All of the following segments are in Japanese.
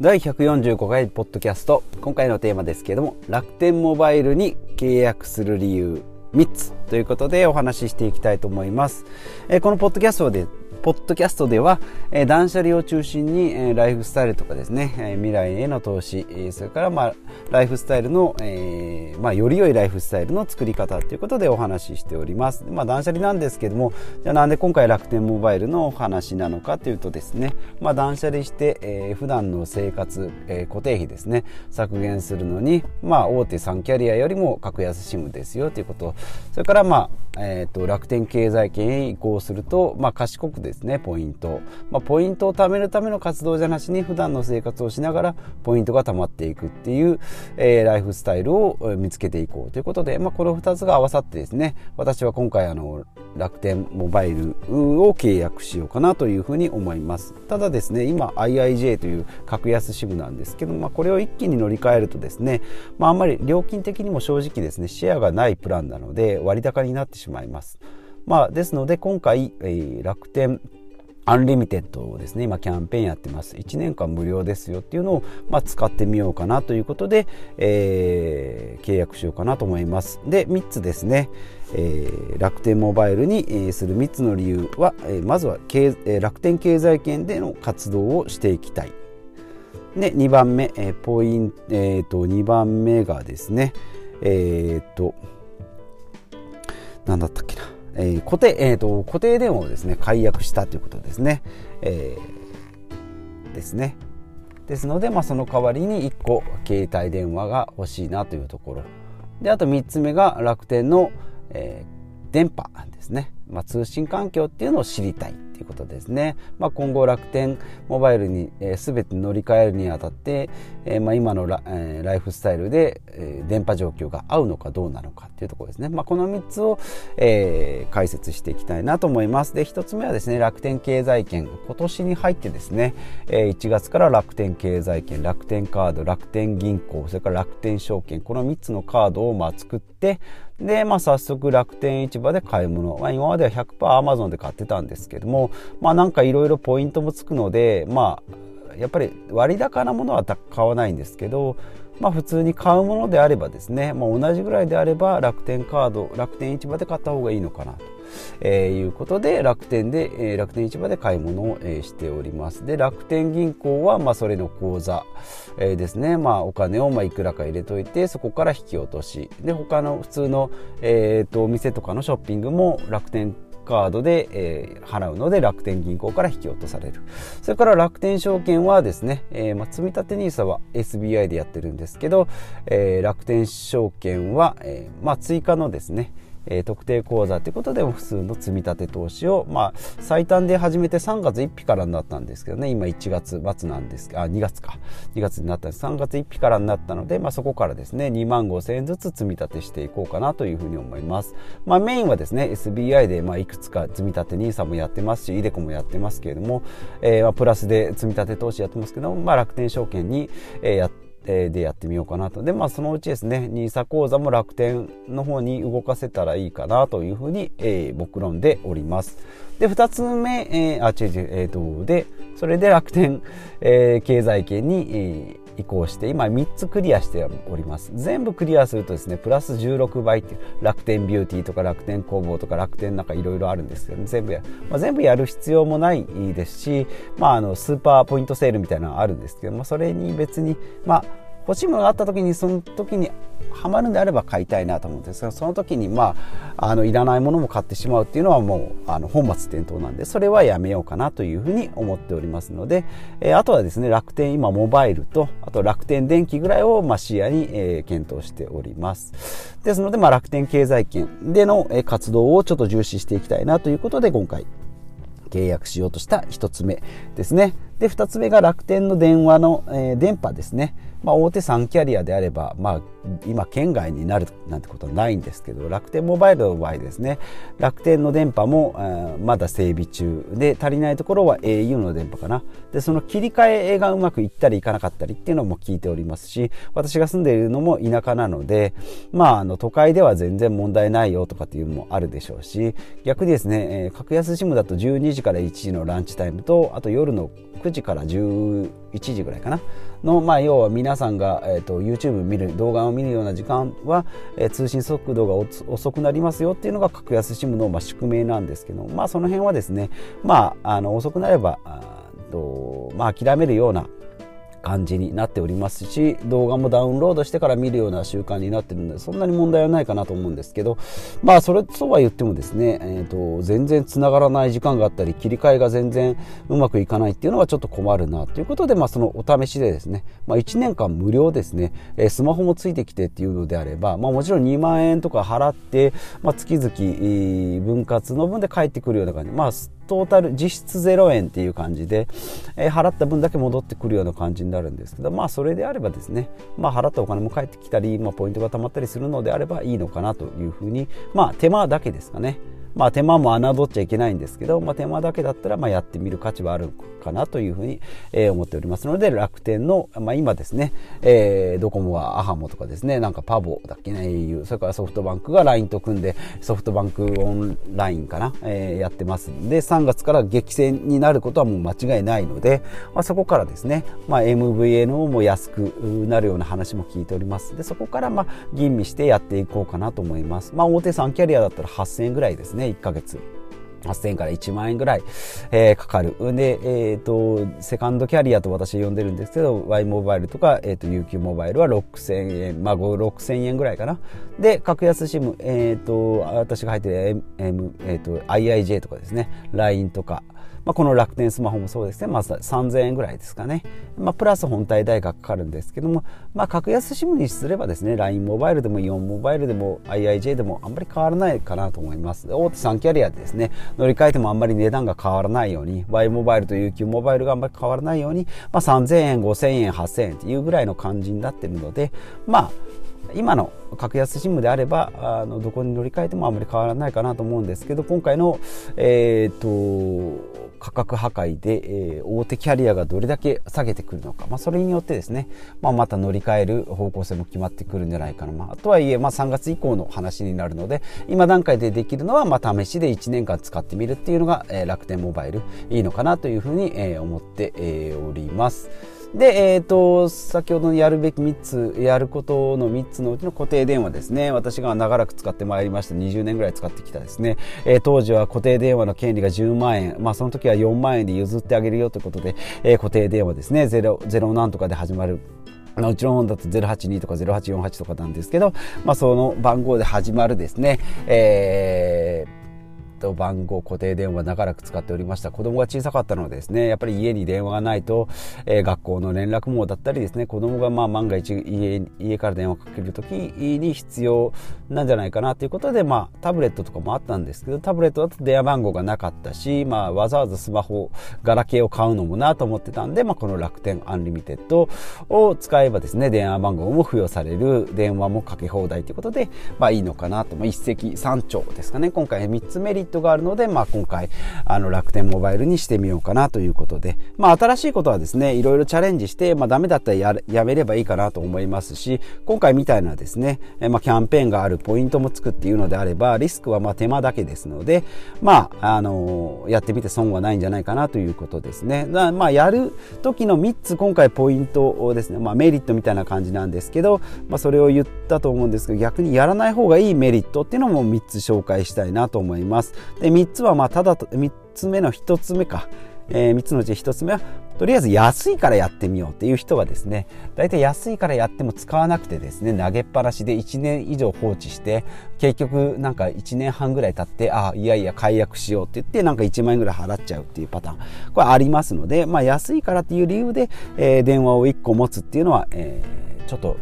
第145回ポッドキャスト。今回のテーマですけれども楽天モバイルに契約する理由3つということでお話ししていきたいと思います、えこのポッドキャストでポッドキャストでは、えー、断捨離を中心に、えー、ライフスタイルとかですね、えー、未来への投資、えー、それから、まあ、ライフスタイルの、えーまあ、より良いライフスタイルの作り方ということでお話ししております。まあ、断捨離なんですけども、じゃあなんで今回楽天モバイルのお話なのかというとですね、まあ、断捨離して、えー、普段の生活、えー、固定費ですね、削減するのに、まあ、大手3キャリアよりも格安シムですよということ、それから、まあ、えっ、ー、と、楽天経済圏へ移行すると、まあ、賢くですねポイント、まあ、ポイントを貯めるための活動じゃなしに普段の生活をしながらポイントが貯まっていくっていう、えー、ライフスタイルを見つけていこうということで、まあ、この2つが合わさってですね私は今回あの楽天モバイルを契約しようかなというふうに思います。ただですね今 IIJ という格安 SIM なんですけど、まあ、これを一気に乗り換えるとですね、まあ、あんまり料金的にも正直ですねシェアがないプランなので割高になってしまいます。まあ、ですので今回、えー、楽天 Unlimited ですね今キャンペーンやってます。1年間無料ですよっていうのを、まあ、使ってみようかなということで、えー、契約しようかなと思います。で3つですね、えー、楽天モバイルに、する3つの理由は、えー、まずは経、え楽天経済圏での活動をしていきたい。で2番目、え、ポイント、えーと、2番目がですねえっ、と何だったっけな。えー、固定、えーと、固定電話をですね解約したということですね。えー、ですね。ですので、まあ、その代わりに1個携帯電話が欲しいなというところ。であと3つ目が楽天の、えー、電波ですね。まあ、通信環境っていうのを知りたいということですね。まあ、今後楽天モバイルに、えー、全て乗り換えるにあたって、えー、まあ、今のラ,、えー、ライフスタイルで、えー、電波状況が合うのかどうなのかっていうところですね。まあ、この3つを、えー、解説していきたいなと思います。で、1つ目はですね、楽天経済圏。今年に入ってですね、えー、1月から楽天経済圏、楽天カード、楽天銀行、それから楽天証券、この3つのカードをまあ作って、で、まあ、早速楽天市場で買い物。まあ、今までは100% Amazon で買ってたんですけども、まあ、なんかいろいろポイントもつくので、まあ、やっぱり割高なものは買わないんですけど、まあ、普通に買うものであればですね、まあ、同じぐらいであれば楽天カード楽天市場で買った方がいいのかなと、えー、いうことで楽天で、えー、楽天市場で買い物を、え、しております。で楽天銀行は、まあ、それの口座、えー、ですね、まあ、お金をまあいくらか入れといてそこから引き落とし。で他の普通の、えーと、とお店とかのショッピングも楽天カードで、えー、払うので楽天銀行から引き落とされる。それから楽天証券はですね、えーまあ、積立 NISA は SBI でやってるんですけど、えー、楽天証券は、えーまあ、追加のですねえー、特定口座ということでも普通の積み立て投資を、まあ、最短で始めて3月1日からになったんですけどね。今1月末なんですあ2月か。2月になったんです。3月1日からになったので、まあ、そこからですね2万5千円ずつ積み立てしていこうかなというふうに思います、まあ、メインはですね SBI で、まあ、いくつか積み立て NISA もやってますし iDeCo もやってますけれども、えーまあ、プラスで積み立て投資やってますけど、まあ、楽天証券に、えー、やってでやってみようかなと。で、まあそのうちですね、NISA 口座も楽天の方に動かせたらいいかなというふうに、えー、目論でおります。で、二つ目、えー、あ、違う違う、えっ、ー、と、で、それで楽天、えー、経済圏に、えー移行して今3つクリアしております。全部クリアするとですねプラス16倍っていう楽天ビューティーとか楽天工房とか楽天なんかいろいろあるんですけど、ね、全部や、まあ、全部やる必要もないですし、まあ、あのスーパーポイントセールみたいなのがあるんですけど、ま、それに別にまあ欲しいものがあった時にその時にハマるんであれば買いたいなと思うんですがその時にまああのいらないものも買ってしまうっていうのはもうあの本末転倒なんでそれはやめようかなというふうに思っておりますので、えー、あとはですね楽天今モバイルとあと楽天電気ぐらいをまあ視野に、えー、検討しております。ですのでまあ楽天経済圏での活動をちょっと重視していきたいなということで今回契約しようとした1つ目ですね。で2つ目が楽天の電話の、えー、電波ですね。まあ、大手3キャリアであれば、まあ、今県外になるなんてことはないんですけど楽天モバイルの場合ですね。楽天の電波もまだ整備中で足りないところは au の電波かな。でその切り替えがうまくいったりいかなかったりっていうのも聞いておりますし私が住んでいるのも田舎なのでまああの都会では全然問題ないよとかっていうのもあるでしょうし逆にですね、格安 SIM だと12時から1時のランチタイムとあと夜の9時から11時ぐらいかな。の、まあ、要は皆さんが、えーと、YouTube 見る動画を見るような時間は、えー、通信速度が遅くなりますよっていうのが格安 SIM の、まあ、宿命なんですけど、まあ、その辺はですね、まあ、あの遅くなればあと、まあ、諦めるような感じになっておりますし動画もダウンロードしてから見るような習慣になってるのでそんなに問題はないかなと思うんですけどまあそれとは言ってもですね、えーと、全然つながらない時間があったり切り替えが全然うまくいかないっていうのはちょっと困るなということで、まあ、そのお試しでですね、まあ、1年間無料ですね、え、スマホもついてきてっていうのであれば、まあ、もちろん2万円とか払って、まあ、月々分割の分で返ってくるような感じまあトータル実質0円っていう感じで、えー、払った分だけ戻ってくるような感じになるんですけどまあそれであればですね、まあ、払ったお金も返ってきたり、まあ、ポイントが貯まったりするのであればいいのかなというふうにまあ手間だけですかね。まあ、手間も侮っちゃいけないんですけど、まあ、手間だけだったらまあやってみる価値はあるかなというふうに、えー、思っておりますので楽天の、まあ、今ですね、えー、ドコモはアハモとかですねなんかパボだっけな au それからソフトバンクが LINE と組んでソフトバンクオンラインかな、えー、やってますんで3月から激戦になることはもう間違いないので、まあ、そこからですね、まあ、MVNO も安くなるような話も聞いておりますでそこからまあ吟味してやっていこうかなと思います、まあ、大手3キャリアだったら8000円ぐらいですね。ね1ヶ月。8000円から1万円ぐらい、えー、かかる。で、えっ、ー、と、セカンドキャリアと私呼んでるんですけど、Y モバイルとか、えっ、ー、と、UQ モバイルは6000円、まあ、6000円ぐらいかな。で、格安 SIM、えっ、と、私が入ってる M、えっ、と、IIJ とかですね、LINE とか、まあ、この楽天スマホもそうですね、まず3000円ぐらいですかね、まあ、プラス本体代がかかるんですけども、まあ、格安 SIM にすればですね LINE モバイルでもイオンモバイルでも IIJ でもあんまり変わらないかなと思います。大手3キャリアでですね。乗り換えてもあんまり値段が変わらないように Y モバイルと UQ モバイルがあんまり変わらないように、まあ、3000円5000円8000円っていうぐらいの感じになってるのでまあ今の格安 SIM であればあのどこに乗り換えてもあまり変わらないかなと思うんですけど今回の、えーと価格破壊で、えー、大手キャリアがどれだけ下げてくるのか、まあ、それによってですね、まあ、また乗り換える方向性も決まってくるんじゃないかな、まあ、とはいえ、まあ、3月以降の話になるので今段階でできるのは、まあ、試しで1年間使ってみるっていうのが、えー、楽天モバイルいいのかなというふうに、えー、思って、えー、おります。で、えーと、先ほどのやるべき3つやることの3つのうちの固定電話ですね。私が長らく使ってまいりました20年ぐらい使ってきたですね、えー、当時は固定電話の権利が10万円、まあ、その時は4万円で譲ってあげるよということで、えー、固定電話ですね。ゼロゼロなんとかで始まる。うちの本だと082とか0848とかなんですけど、まあ、その番号で始まるですね、えーと番号固定電話長らく使っておりました。子供が小さかったのでですねやっぱり家に電話がないと、えー、学校の連絡網だったりですね子供がまあ万が一家家から電話かける時に必要なんじゃないかなということでまあタブレットとかもあったんですけどタブレットだと電話番号がなかったし、まあ、わざわざスマホガラケーを買うのもなと思ってたんで、まあ、この楽天 Unlimited を使えばですね電話番号も付与される電話もかけ放題ということで、まあ、いいのかなと、まあ、一石三鳥ですかね。今回3つメリットがあるので、まあ、今回あの楽天モバイルにしてみようかなということで、まあ、新しいことはですねいろいろチャレンジして、まあ、ダメだったらやめればいいかなと思いますし今回みたいなですね、まあ、キャンペーンがあるポイントもつくっていうのであればリスクはまあ手間だけですので、まあ、あのやってみて損はないんじゃないかなということですね。まあ、やる時の3つ今回ポイントをですね、まあ、メリットみたいな感じなんですけど、まあ、それを言ったと思うんですけど逆にやらない方がいいメリットっていうのも3つ紹介したいなと思います。で3つはまあただと3つ目の1つ目か、えー、3つのうち1つ目はとりあえず安いからやってみようっていう人はですね大体安いからやっても使わなくてですね投げっぱなしで1年以上放置して結局なんか1年半ぐらい経ってああいやいや解約しようって言ってなんか1万円ぐらい払っちゃうっていうパターン。これありますので、まあ、安いからっていう理由で、えー、電話を1個持つっていうのは、えー、ちょっと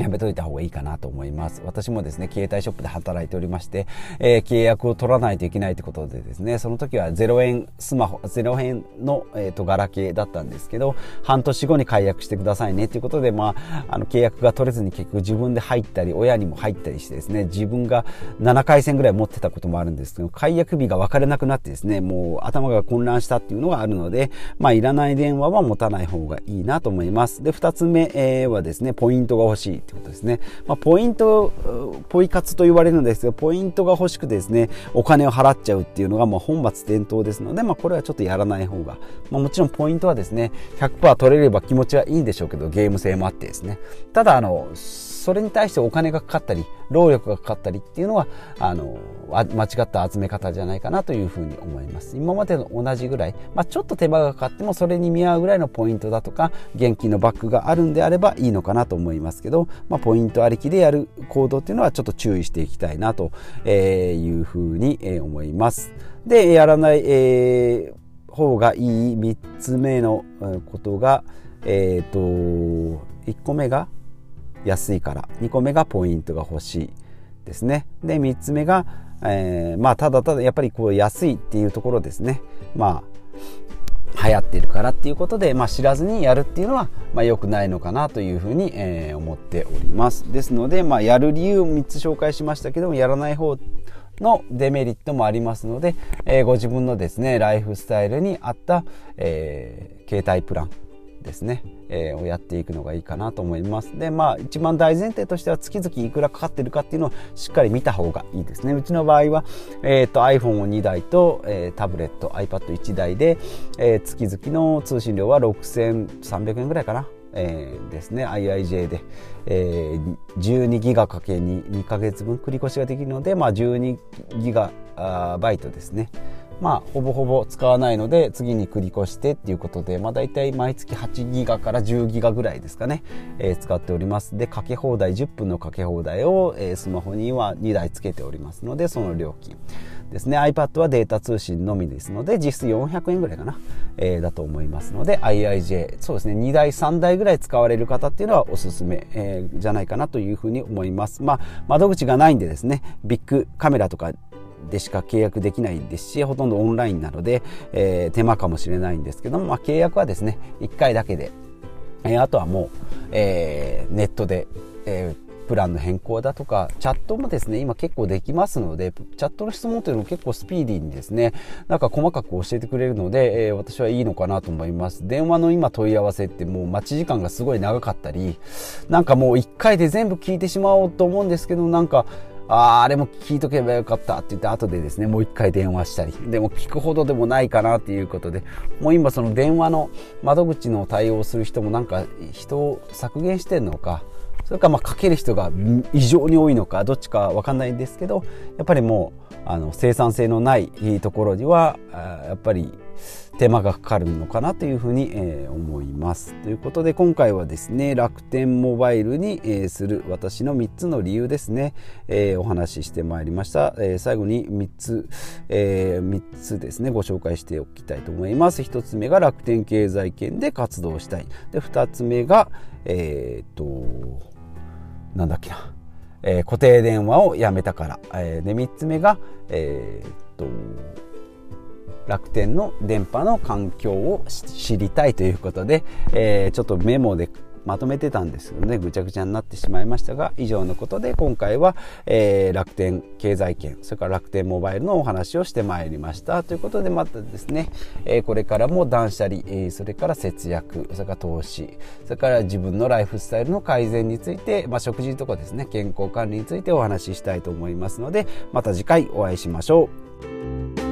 やめといた方がいいかなと思います。私もですね、携帯ショップで働いておりまして、えー、契約を取らないといけないということでですね、その時は0円スマホ、0円の、えーと、ガラケーだったんですけど、半年後に解約してくださいねということで、まあ、あの契約が取れずに結局自分で入ったり、親にも入ったりしてですね、自分が7回線ぐらい持ってたこともあるんですけど、解約日が分からなくなってですね、もう頭が混乱したっていうのがあるので、まあ、いらない電話は持たない方がいいなと思います。で、2つ目、はですね、ポイントが欲しい。ってことですね。まあ、ポイント、ポイ活と言われるんですけど、ポイントが欲しくてですね、お金を払っちゃうっていうのがもう本末転倒ですので、まあ、これはちょっとやらない方が、まあ、もちろんポイントはですね、100%取れれば気持ちはいいんでしょうけど、ゲーム性もあってですね。ただ、あの、それに対してお金がかかったり、労力がかかったりっていうのは、あの、間違った集め方じゃないかなというふうに思います。今までの同じぐらい、まあ、ちょっと手間がかかってもそれに見合うぐらいのポイントだとか、現金のバックがあるんであればいいのかなと思いますけど、まあ、ポイントありきでやる行動っていうのはちょっと注意していきたいなというふうに思います。で、やらない、えー、方がいい3つ目のことが、えっ、ー、と、1個目が安いから。2個目がポイントが欲しいですね。で3つ目が、えー、まあただただやっぱりこう安いっていうところですね。まあ流行ってるからっていうことで、まあ、知らずにやるっていうのは、まあ、良くないのかなというふうに、えー、思っております。ですので、まあ、やる理由を3つ紹介しましたけどもやらない方のデメリットもありますので、えー、ご自分のですねライフスタイルに合った、えー、携帯プランですね、えー、をやっていくのがいいかなと思います。でまあ一番大前提としては月々いくらかかってるかっていうのをしっかり見た方がいいですね。うちの場合は、えーと、iPhone を2台と、えー、タブレット iPad1 台で、えー、月々の通信料は6300円ぐらいかな。えー、ですね。IIJ で、えー、12ギガかけに2ヶ月分繰り越しができるので、まあ、12ギガバイトですね。まあ、ほぼほぼ使わないので次に繰り越してっていうことで、まあ、大体毎月8ギガから10ギガぐらいですかね、えー、使っております。でかけ放題10分のかけ放題を、えー、スマホには2台つけておりますのでその料金。ですね。iPad はデータ通信のみですので実質400円ぐらいかな、えー、だと思いますので IIJ そうですね。2台3台ぐらい使われる方っていうのはおすすめ、えー、じゃないかなというふうに思います。まあ窓口がないんでですねビッグカメラとかでしか契約できないですしほとんどオンラインなので、えー、手間かもしれないんですけども、まあ、契約はですね1回だけで、えー、あとはもう、えー、ネットで、えープランの変更だとか、チャットもですね、今結構できますので、チャットの質問というのも結構スピーディーにですね、なんか細かく教えてくれるので、えー、私はいいのかなと思います。電話の今問い合わせってもう待ち時間がすごい長かったり、なんかもう1回で全部聞いてしまおうと思うんですけど、なんか、ああ、れも聞いとけばよかったって言って後でですね、もう一回電話したり、でも聞くほどでもないかなっていうことで、もう今その電話の窓口の対応する人もなんか人を削減してんのか、それかまあかける人が異常に多いのか、どっちかわかんないんですけど、やっぱりもう、あの生産性のないところには、やっぱり手間がかかるのかなというふうに、え、思います。ということで今回はですね楽天モバイルに、え、する私の3つの理由ですね、え、お話ししてまいりました。え最後に3つ、え3つですねご紹介しておきたいと思います。1つ目が楽天経済圏で活動したい。で2つ目がえっとなんだっけな、え固定電話をやめたから。えで3つ目がえっと楽天の電波の環境を知りたいということで、えー、ちょっとメモでまとめてたんですけどねぐちゃぐちゃになってしまいましたが以上のことで今回は、えー、楽天経済圏それから楽天モバイルのお話をしてまいりましたということでまたですね、えー、これからも断捨離、えー、それから節約それから投資それから自分のライフスタイルの改善について、まあ、食事とかですね健康管理についてお話ししたいと思いますのでまた次回お会いしましょう。